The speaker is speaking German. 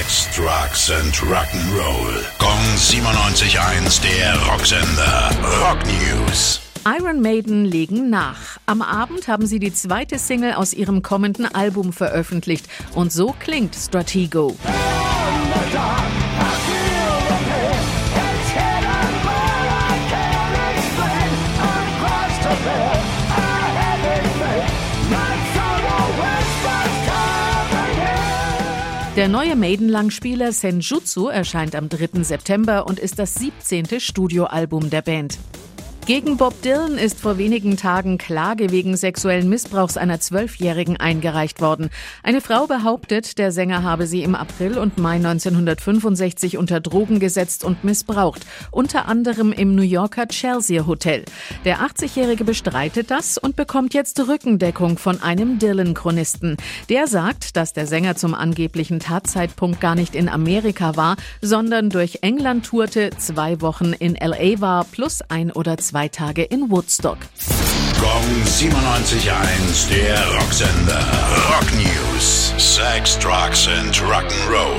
Sex, Drugs and Rock'n'Roll. Gong 97.1, der Rocksender. Rock News. Iron Maiden legen nach. Am Abend haben sie die zweite Single aus ihrem kommenden Album veröffentlicht. Und so klingt Stratego. Der neue Maiden-Langspieler Senjutsu erscheint am 3. September und ist das 17. Studioalbum der Band. Gegen Bob Dylan ist vor wenigen Tagen Klage wegen sexuellen Missbrauchs einer Zwölfjährigen eingereicht worden. Eine Frau behauptet, der Sänger habe sie im April und Mai 1965 unter Drogen gesetzt und missbraucht, unter anderem im New Yorker Chelsea Hotel. Der 80-Jährige bestreitet das und bekommt jetzt Rückendeckung von einem Dylan-Chronisten. Der sagt, dass der Sänger zum angeblichen Tatzeitpunkt gar nicht in Amerika war, sondern durch England tourte, zwei Wochen in LA war, plus ein oder zwei zwei Tage in Woodstock. Gong 97.1, der Rocksender. Rock News. Sex, Drugs and Rock'n'Roll.